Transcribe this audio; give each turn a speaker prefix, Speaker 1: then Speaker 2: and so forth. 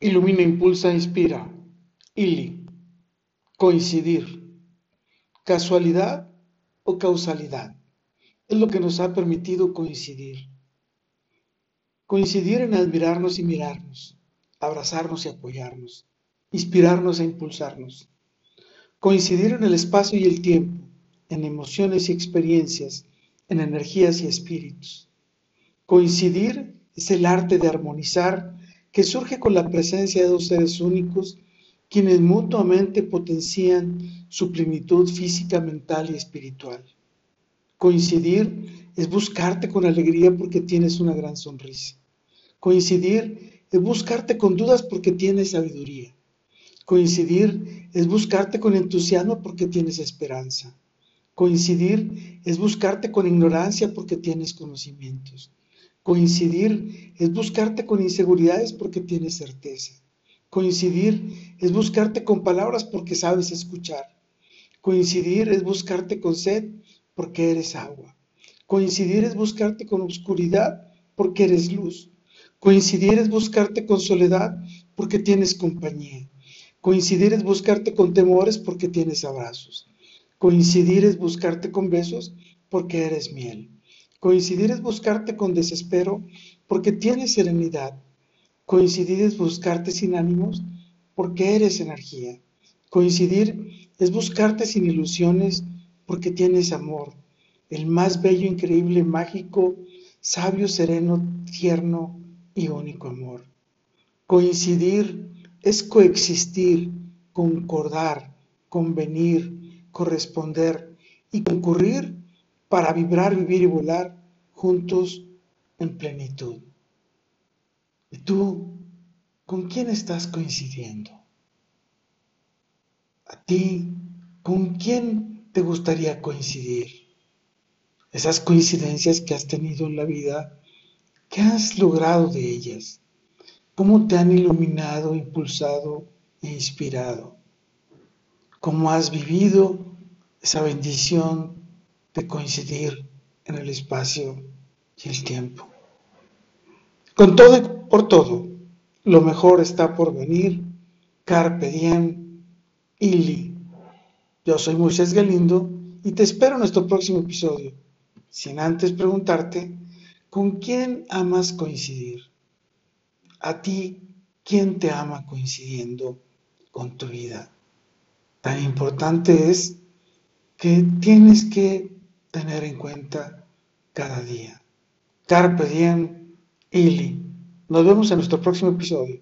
Speaker 1: Ilumina, impulsa, inspira. Ili. Coincidir. ¿Casualidad o causalidad? Es lo que nos ha permitido coincidir. Coincidir en admirarnos y mirarnos, abrazarnos y apoyarnos, inspirarnos e impulsarnos. Coincidir en el espacio y el tiempo, en emociones y experiencias, en energías y espíritus. Coincidir es el arte de armonizar que surge con la presencia de dos seres únicos quienes mutuamente potencian su plenitud física, mental y espiritual. Coincidir es buscarte con alegría porque tienes una gran sonrisa. Coincidir es buscarte con dudas porque tienes sabiduría. Coincidir es buscarte con entusiasmo porque tienes esperanza. Coincidir es buscarte con ignorancia porque tienes conocimientos. Coincidir es buscarte con inseguridades porque tienes certeza. Coincidir es buscarte con palabras porque sabes escuchar. Coincidir es buscarte con sed porque eres agua. Coincidir es buscarte con oscuridad porque eres luz. Coincidir es buscarte con soledad porque tienes compañía. Coincidir es buscarte con temores porque tienes abrazos. Coincidir es buscarte con besos porque eres miel. Coincidir es buscarte con desespero porque tienes serenidad. Coincidir es buscarte sin ánimos porque eres energía. Coincidir es buscarte sin ilusiones porque tienes amor, el más bello, increíble, mágico, sabio, sereno, tierno y único amor. Coincidir es coexistir, concordar, convenir, corresponder y concurrir para vibrar, vivir y volar juntos en plenitud. ¿Y tú con quién estás coincidiendo? ¿A ti con quién te gustaría coincidir? Esas coincidencias que has tenido en la vida, ¿qué has logrado de ellas? ¿Cómo te han iluminado, impulsado e inspirado? ¿Cómo has vivido esa bendición de coincidir en el espacio y el tiempo. Con todo y por todo, lo mejor está por venir. Carpe diem, Ili. Yo soy Moisés Galindo y te espero en nuestro próximo episodio, sin antes preguntarte, ¿con quién amas coincidir? A ti, ¿quién te ama coincidiendo con tu vida? Tan importante es que tienes que tener en cuenta cada día. Carpe diem, Ili. Nos vemos en nuestro próximo episodio.